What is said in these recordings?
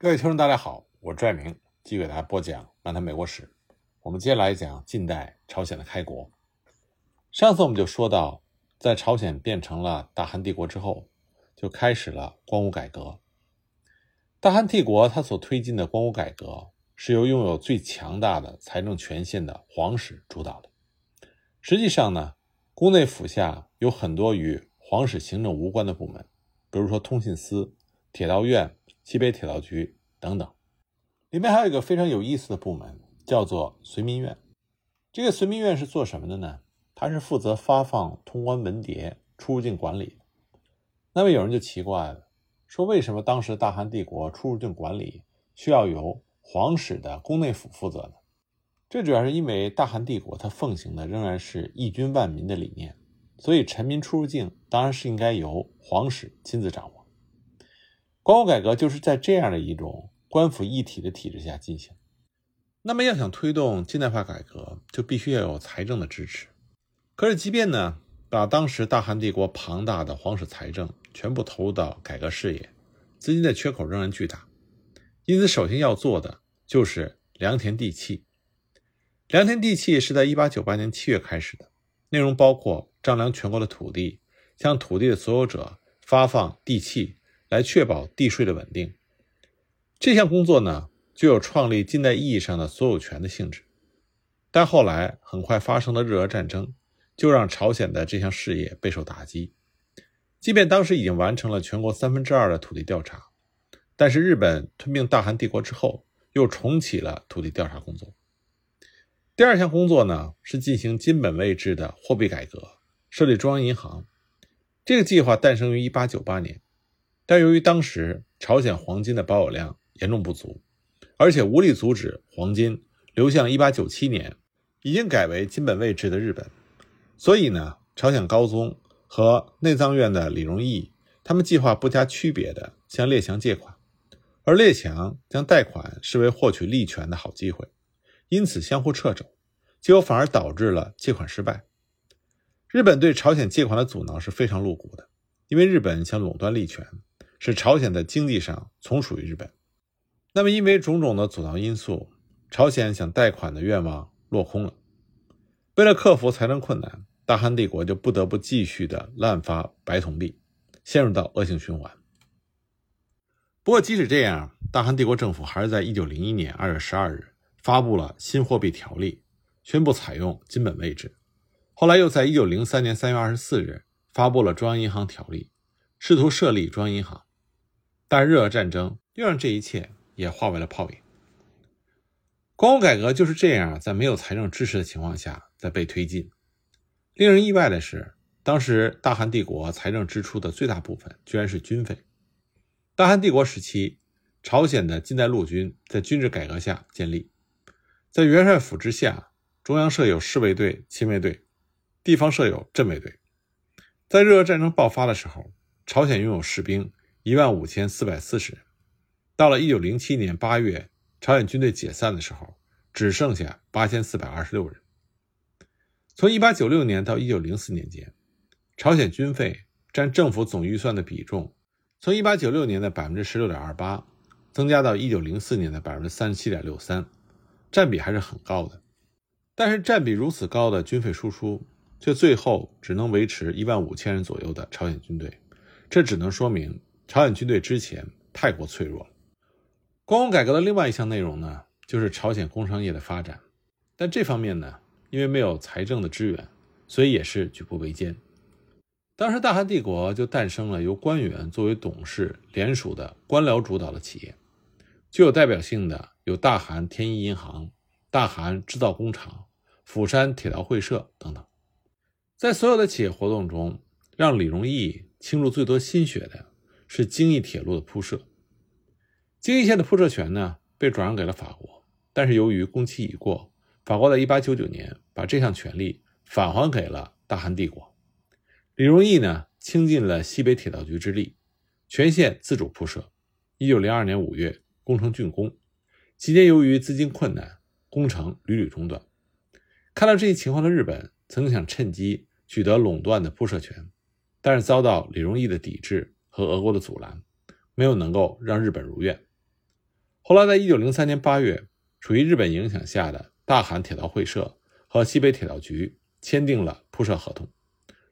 各位听众，大家好，我是拽明，继续给大家播讲《漫谈美国史》。我们接下来讲近代朝鲜的开国。上次我们就说到，在朝鲜变成了大韩帝国之后，就开始了光武改革。大韩帝国它所推进的光武改革，是由拥有最强大的财政权限的皇室主导的。实际上呢，宫内府下有很多与皇室行政无关的部门，比如说通信司、铁道院。西北铁道局等等，里面还有一个非常有意思的部门，叫做随民院。这个随民院是做什么的呢？它是负责发放通关文牒、出入境管理。那么有人就奇怪了，说为什么当时大韩帝国出入境管理需要由皇室的宫内府负责呢？这主要是因为大韩帝国它奉行的仍然是一军万民的理念，所以臣民出入境当然是应该由皇室亲自掌握。光武改革就是在这样的一种官府一体的体制下进行。那么，要想推动近代化改革，就必须要有财政的支持。可是，即便呢，把当时大韩帝国庞大的皇室财政全部投入到改革事业，资金的缺口仍然巨大。因此，首先要做的就是良田地契。良田地契是在1898年7月开始的，内容包括丈量全国的土地，向土地的所有者发放地契。来确保地税的稳定，这项工作呢，具有创立近代意义上的所有权的性质。但后来很快发生的日俄战争，就让朝鲜的这项事业备受打击。即便当时已经完成了全国三分之二的土地调查，但是日本吞并大韩帝国之后，又重启了土地调查工作。第二项工作呢，是进行金本位制的货币改革，设立中央银行。这个计划诞生于1898年。但由于当时朝鲜黄金的保有量严重不足，而且无力阻止黄金流向1897年已经改为金本位制的日本，所以呢，朝鲜高宗和内藏院的李荣义他们计划不加区别的向列强借款，而列强将贷款视为获取利权的好机会，因此相互掣肘，结果反而导致了借款失败。日本对朝鲜借款的阻挠是非常露骨的，因为日本想垄断利权。使朝鲜的经济上从属于日本，那么因为种种的阻挠因素，朝鲜想贷款的愿望落空了。为了克服财政困难，大韩帝国就不得不继续的滥发白铜币，陷入到恶性循环。不过即使这样，大韩帝国政府还是在1901年2月12日发布了新货币条例，宣布采用金本位制。后来又在1903年3月24日发布了中央银行条例，试图设立中央银行。但日俄战争又让这一切也化为了泡影。光武改革就是这样，在没有财政支持的情况下在被推进。令人意外的是，当时大韩帝国财政支出的最大部分居然是军费。大韩帝国时期，朝鲜的近代陆军在军事改革下建立，在元帅府之下，中央设有侍卫队、亲卫队，地方设有镇卫队。在日俄战争爆发的时候，朝鲜拥有士兵。一万五千四百四十人，到了一九零七年八月，朝鲜军队解散的时候，只剩下八千四百二十六人。从一八九六年到一九零四年间，朝鲜军费占政府总预算的比重，从一八九六年的百分之十六点二八，增加到一九零四年的百分之三十七点六三，占比还是很高的。但是占比如此高的军费输出，却最后只能维持一万五千人左右的朝鲜军队，这只能说明。朝鲜军队之前太过脆弱了。光武改革的另外一项内容呢，就是朝鲜工商业的发展。但这方面呢，因为没有财政的支援，所以也是举步维艰。当时大韩帝国就诞生了由官员作为董事联署的官僚主导的企业，具有代表性的有大韩天一银行、大韩制造工厂、釜山铁道会社等等。在所有的企业活动中，让李荣义倾注最多心血的。是京义铁路的铺设，京义线的铺设权呢被转让给了法国，但是由于工期已过，法国在1899年把这项权利返还给了大韩帝国。李荣义呢倾尽了西北铁道局之力，全线自主铺设。1902年5月工程竣工，期间由于资金困难，工程屡屡中断。看到这一情况的日本曾想趁机取得垄断的铺设权，但是遭到李荣义的抵制。和俄国的阻拦，没有能够让日本如愿。后来，在一九零三年八月，处于日本影响下的大韩铁道会社和西北铁道局签订了铺设合同，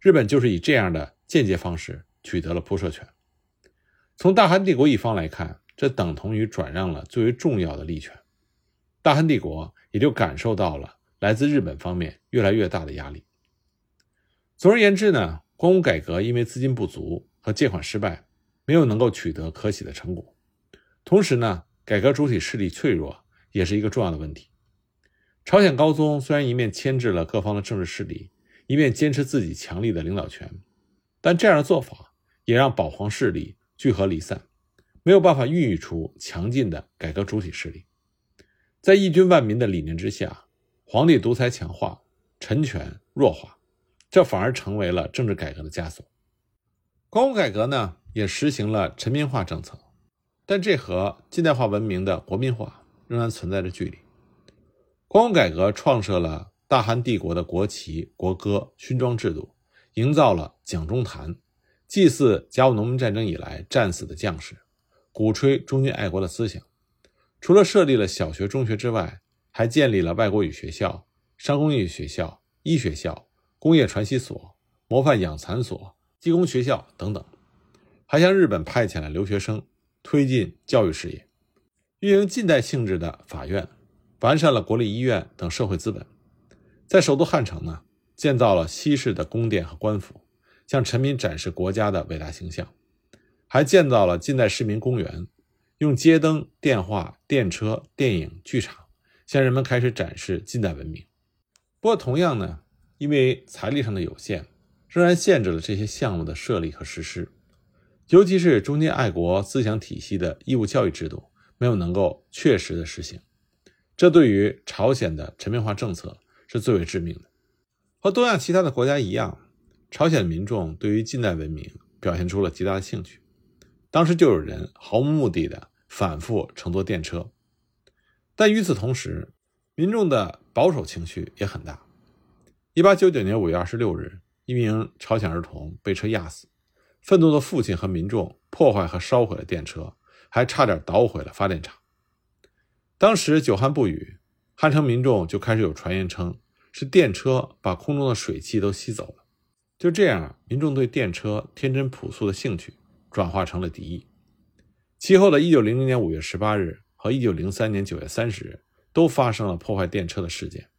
日本就是以这样的间接方式取得了铺设权。从大韩帝国一方来看，这等同于转让了最为重要的利权，大韩帝国也就感受到了来自日本方面越来越大的压力。总而言之呢，光武改革因为资金不足和借款失败，没有能够取得可喜的成果。同时呢，改革主体势力脆弱也是一个重要的问题。朝鲜高宗虽然一面牵制了各方的政治势力，一面坚持自己强力的领导权，但这样的做法也让保皇势力聚合离散，没有办法孕育出强劲的改革主体势力。在一军万民的理念之下，皇帝独裁强化，臣权弱化，这反而成为了政治改革的枷锁。光武改革呢，也实行了臣民化政策。但这和近代化文明的国民化仍然存在着距离。光武改革创设了大韩帝国的国旗、国歌、勋章制度，营造了蒋中坛，祭祀甲午农民战争以来战死的将士，鼓吹忠君爱国的思想。除了设立了小学、中学之外，还建立了外国语学校、商工业学校、医学校、工业传习所、模范养蚕所、技工学校等等，还向日本派遣了留学生。推进教育事业，运营近代性质的法院，完善了国立医院等社会资本，在首都汉城呢，建造了西式的宫殿和官府，向臣民展示国家的伟大形象，还建造了近代市民公园，用街灯、电话、电车、电影、剧场，向人们开始展示近代文明。不过，同样呢，因为财力上的有限，仍然限制了这些项目的设立和实施。尤其是中间爱国思想体系的义务教育制度没有能够确实的实行，这对于朝鲜的臣民化政策是最为致命的。和东亚其他的国家一样，朝鲜民众对于近代文明表现出了极大的兴趣。当时就有人毫无目的的反复乘坐电车，但与此同时，民众的保守情绪也很大。一八九九年五月二十六日，一名朝鲜儿童被车压死。愤怒的父亲和民众破坏和烧毁了电车，还差点捣毁了发电厂。当时久旱不雨，汉城民众就开始有传言称是电车把空中的水汽都吸走了。就这样，民众对电车天真朴素的兴趣转化成了敌意。其后的一九零零年五月十八日和一九零三年九月三十日都发生了破坏电车的事件，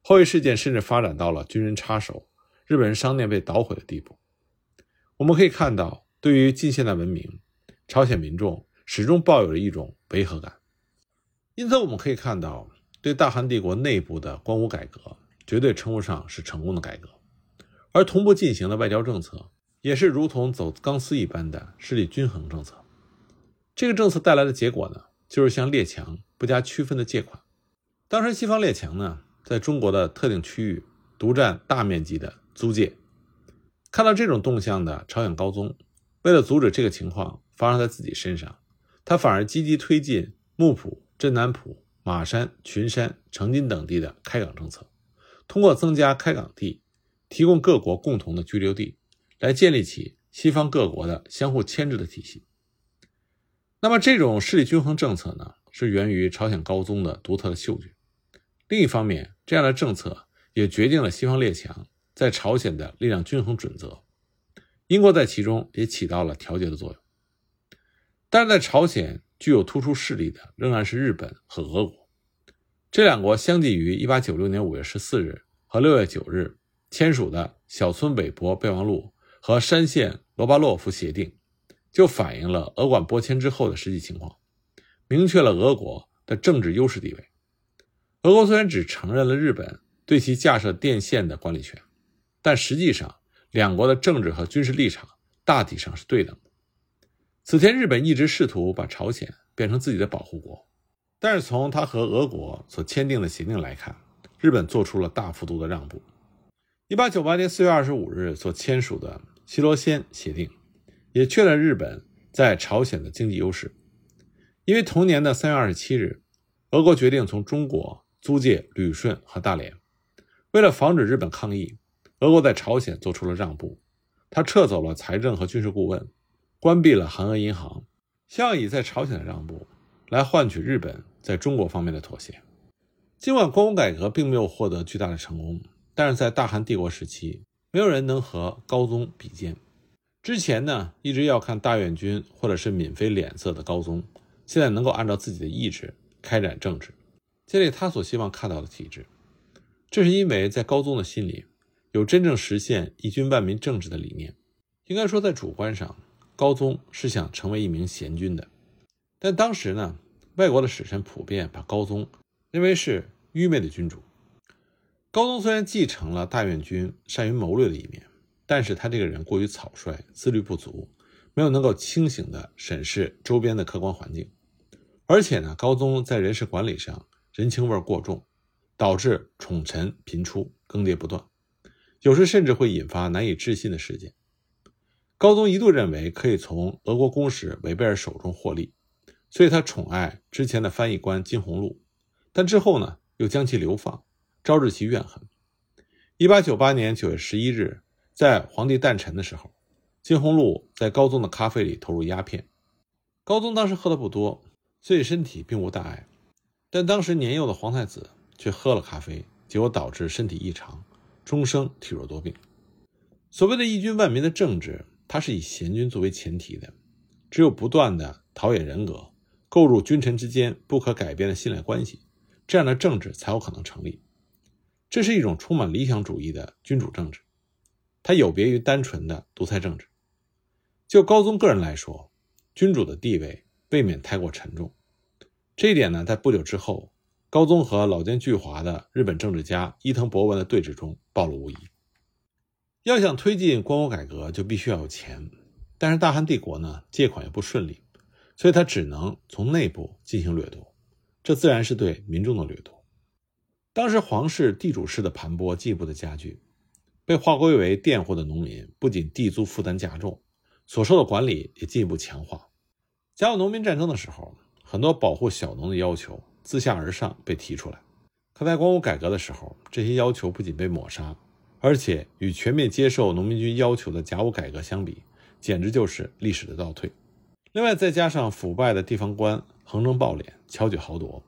后一事件甚至发展到了军人插手、日本人商店被捣毁的地步。我们可以看到，对于近现代文明，朝鲜民众始终抱有着一种违和感。因此，我们可以看到，对大韩帝国内部的光武改革绝对称不上是成功的改革，而同步进行的外交政策也是如同走钢丝一般的势力均衡政策。这个政策带来的结果呢，就是向列强不加区分的借款。当时，西方列强呢，在中国的特定区域独占大面积的租界。看到这种动向的朝鲜高宗，为了阻止这个情况发生在自己身上，他反而积极推进木浦、镇南浦、马山、群山、成津等地的开港政策，通过增加开港地，提供各国共同的居留地，来建立起西方各国的相互牵制的体系。那么，这种势力均衡政策呢，是源于朝鲜高宗的独特的嗅觉。另一方面，这样的政策也决定了西方列强。在朝鲜的力量均衡准则，英国在其中也起到了调节的作用。但是在朝鲜具有突出势力的仍然是日本和俄国，这两国相继于1896年5月14日和6月9日签署的小村韦伯备忘录和山县罗巴洛夫协定，就反映了俄管拨迁之后的实际情况，明确了俄国的政治优势地位。俄国虽然只承认了日本对其架设电线的管理权。但实际上，两国的政治和军事立场大体上是对等的。此前，日本一直试图把朝鲜变成自己的保护国，但是从他和俄国所签订的协定来看，日本做出了大幅度的让步。一八九八年四月二十五日所签署的西罗仙协定，也确认日本在朝鲜的经济优势。因为同年的三月二十七日，俄国决定从中国租借旅顺和大连，为了防止日本抗议。俄国在朝鲜做出了让步，他撤走了财政和军事顾问，关闭了韩俄银行，希望以在朝鲜的让步来换取日本在中国方面的妥协。尽管光武改革并没有获得巨大的成功，但是在大韩帝国时期，没有人能和高宗比肩。之前呢，一直要看大院军或者是闵妃脸色的高宗，现在能够按照自己的意志开展政治，建立他所希望看到的体制。这是因为在高宗的心里，有真正实现一军万民政治的理念。应该说，在主观上，高宗是想成为一名贤君的。但当时呢，外国的使臣普遍把高宗认为是愚昧的君主。高宗虽然继承了大院君善于谋略的一面，但是他这个人过于草率，自律不足，没有能够清醒地审视周边的客观环境。而且呢，高宗在人事管理上人情味过重。导致宠臣频出，更迭不断，有时甚至会引发难以置信的事件。高宗一度认为可以从俄国公使韦贝尔手中获利，所以他宠爱之前的翻译官金鸿禄，但之后呢又将其流放，招致其怨恨。一八九八年九月十一日，在皇帝诞辰的时候，金鸿禄在高宗的咖啡里投入鸦片。高宗当时喝的不多，所以身体并无大碍，但当时年幼的皇太子。却喝了咖啡，结果导致身体异常，终生体弱多病。所谓的一君万民的政治，它是以贤君作为前提的，只有不断的陶冶人格，构筑君臣之间不可改变的信赖关系，这样的政治才有可能成立。这是一种充满理想主义的君主政治，它有别于单纯的独裁政治。就高宗个人来说，君主的地位未免太过沉重，这一点呢，在不久之后。高宗和老奸巨猾的日本政治家伊藤博文的对峙中暴露无遗。要想推进光武改革，就必须要有钱，但是大汉帝国呢，借款又不顺利，所以他只能从内部进行掠夺，这自然是对民众的掠夺。当时皇室地主式的盘剥进一步的加剧，被划归为佃户的农民不仅地租负担加重，所受的管理也进一步强化。甲午农民战争的时候，很多保护小农的要求。自下而上被提出来，可在光武改革的时候，这些要求不仅被抹杀，而且与全面接受农民军要求的甲午改革相比，简直就是历史的倒退。另外，再加上腐败的地方官横征暴敛、巧取豪夺，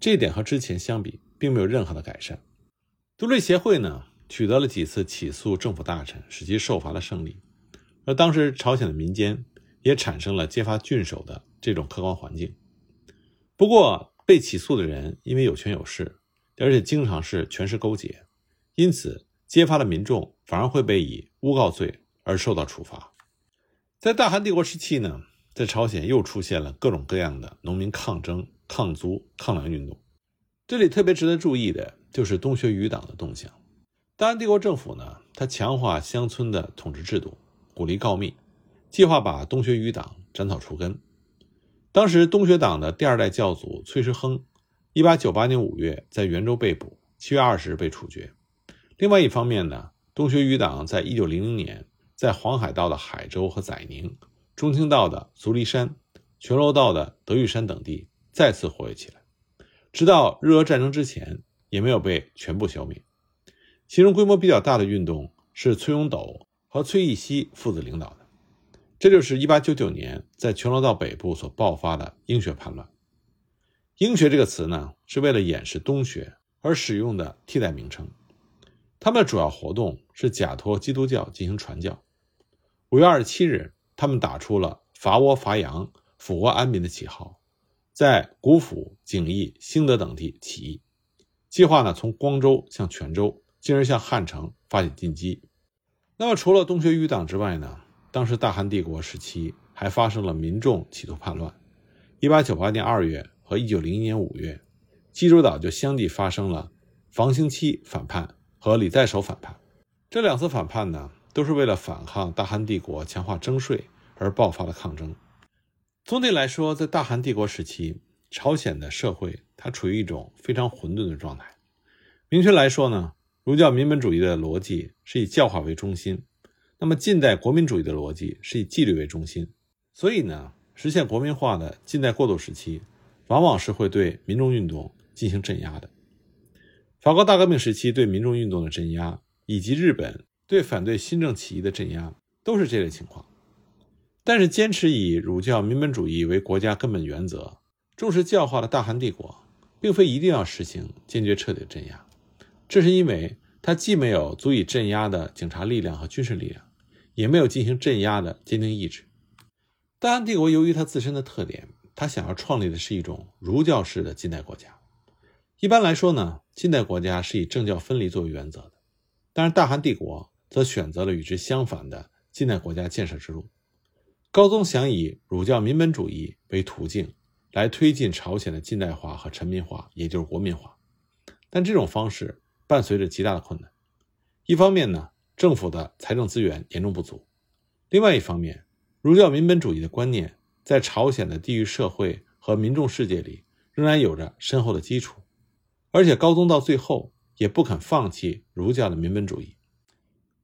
这一点和之前相比，并没有任何的改善。独立协会呢，取得了几次起诉政府大臣、使其受罚的胜利，而当时朝鲜的民间也产生了揭发郡守的这种客观环境。不过，被起诉的人因为有权有势，而且经常是权势勾结，因此揭发的民众反而会被以诬告罪而受到处罚。在大韩帝国时期呢，在朝鲜又出现了各种各样的农民抗争、抗租、抗粮运动。这里特别值得注意的就是东学余党的动向。大韩帝国政府呢，它强化乡村的统治制度，鼓励告密，计划把东学余党斩草除根。当时东学党的第二代教祖崔时亨，一八九八年五月在元州被捕，七月二十日被处决。另外一方面呢，东学余党在一九零零年在黄海道的海州和载宁、中清道的足利山、全罗道的德玉山等地再次活跃起来，直到日俄战争之前也没有被全部消灭。其中规模比较大的运动是崔永斗和崔义熙父子领导的。这就是1899年在全罗道北部所爆发的英学叛乱。英学这个词呢，是为了掩饰东学而使用的替代名称。他们的主要活动是假托基督教进行传教。5月27日，他们打出了伐倭伐洋、抚国安民的旗号，在古府、景义、兴德等地起义，计划呢从光州向泉州，进而向汉城发起进击。那么，除了东学余党之外呢？当时大韩帝国时期还发生了民众企图叛乱。一八九八年二月和一九零一年五月，济州岛就相继发生了房兴期反叛和李在守反叛。这两次反叛呢，都是为了反抗大韩帝国强化征税而爆发的抗争。总体来说，在大韩帝国时期，朝鲜的社会它处于一种非常混沌的状态。明确来说呢，儒教民本主义的逻辑是以教化为中心。那么，近代国民主义的逻辑是以纪律为中心，所以呢，实现国民化的近代过渡时期，往往是会对民众运动进行镇压的。法国大革命时期对民众运动的镇压，以及日本对反对新政起义的镇压，都是这类情况。但是，坚持以儒教民本主义为国家根本原则，重视教化的大韩帝国，并非一定要实行坚决彻底的镇压，这是因为它既没有足以镇压的警察力量和军事力量，也没有进行镇压的坚定意志。大韩帝国由于它自身的特点，它想要创立的是一种儒教式的近代国家。一般来说呢，近代国家是以政教分离作为原则的，但是大韩帝国则选择了与之相反的近代国家建设之路。高宗想以儒教民本主义为途径，来推进朝鲜的近代化和臣民化，也就是国民化。但这种方式伴随着极大的困难。一方面呢，政府的财政资源严重不足；另外一方面，儒教民本主义的观念在朝鲜的地域社会和民众世界里仍然有着深厚的基础。而且高宗到最后也不肯放弃儒教的民本主义。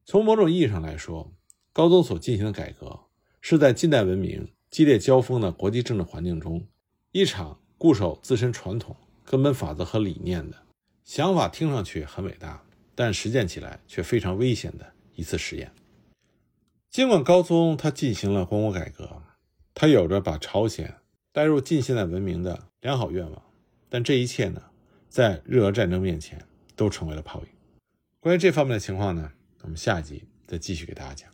从某种意义上来说，高宗所进行的改革是在近代文明激烈交锋的国际政治环境中，一场固守自身传统根本法则和理念的想法听上去很伟大，但实践起来却非常危险的一次实验。尽管高宗他进行了光国改革，他有着把朝鲜带入近现代文明的良好愿望，但这一切呢？在日俄战争面前，都成为了泡影。关于这方面的情况呢，我们下集再继续给大家讲。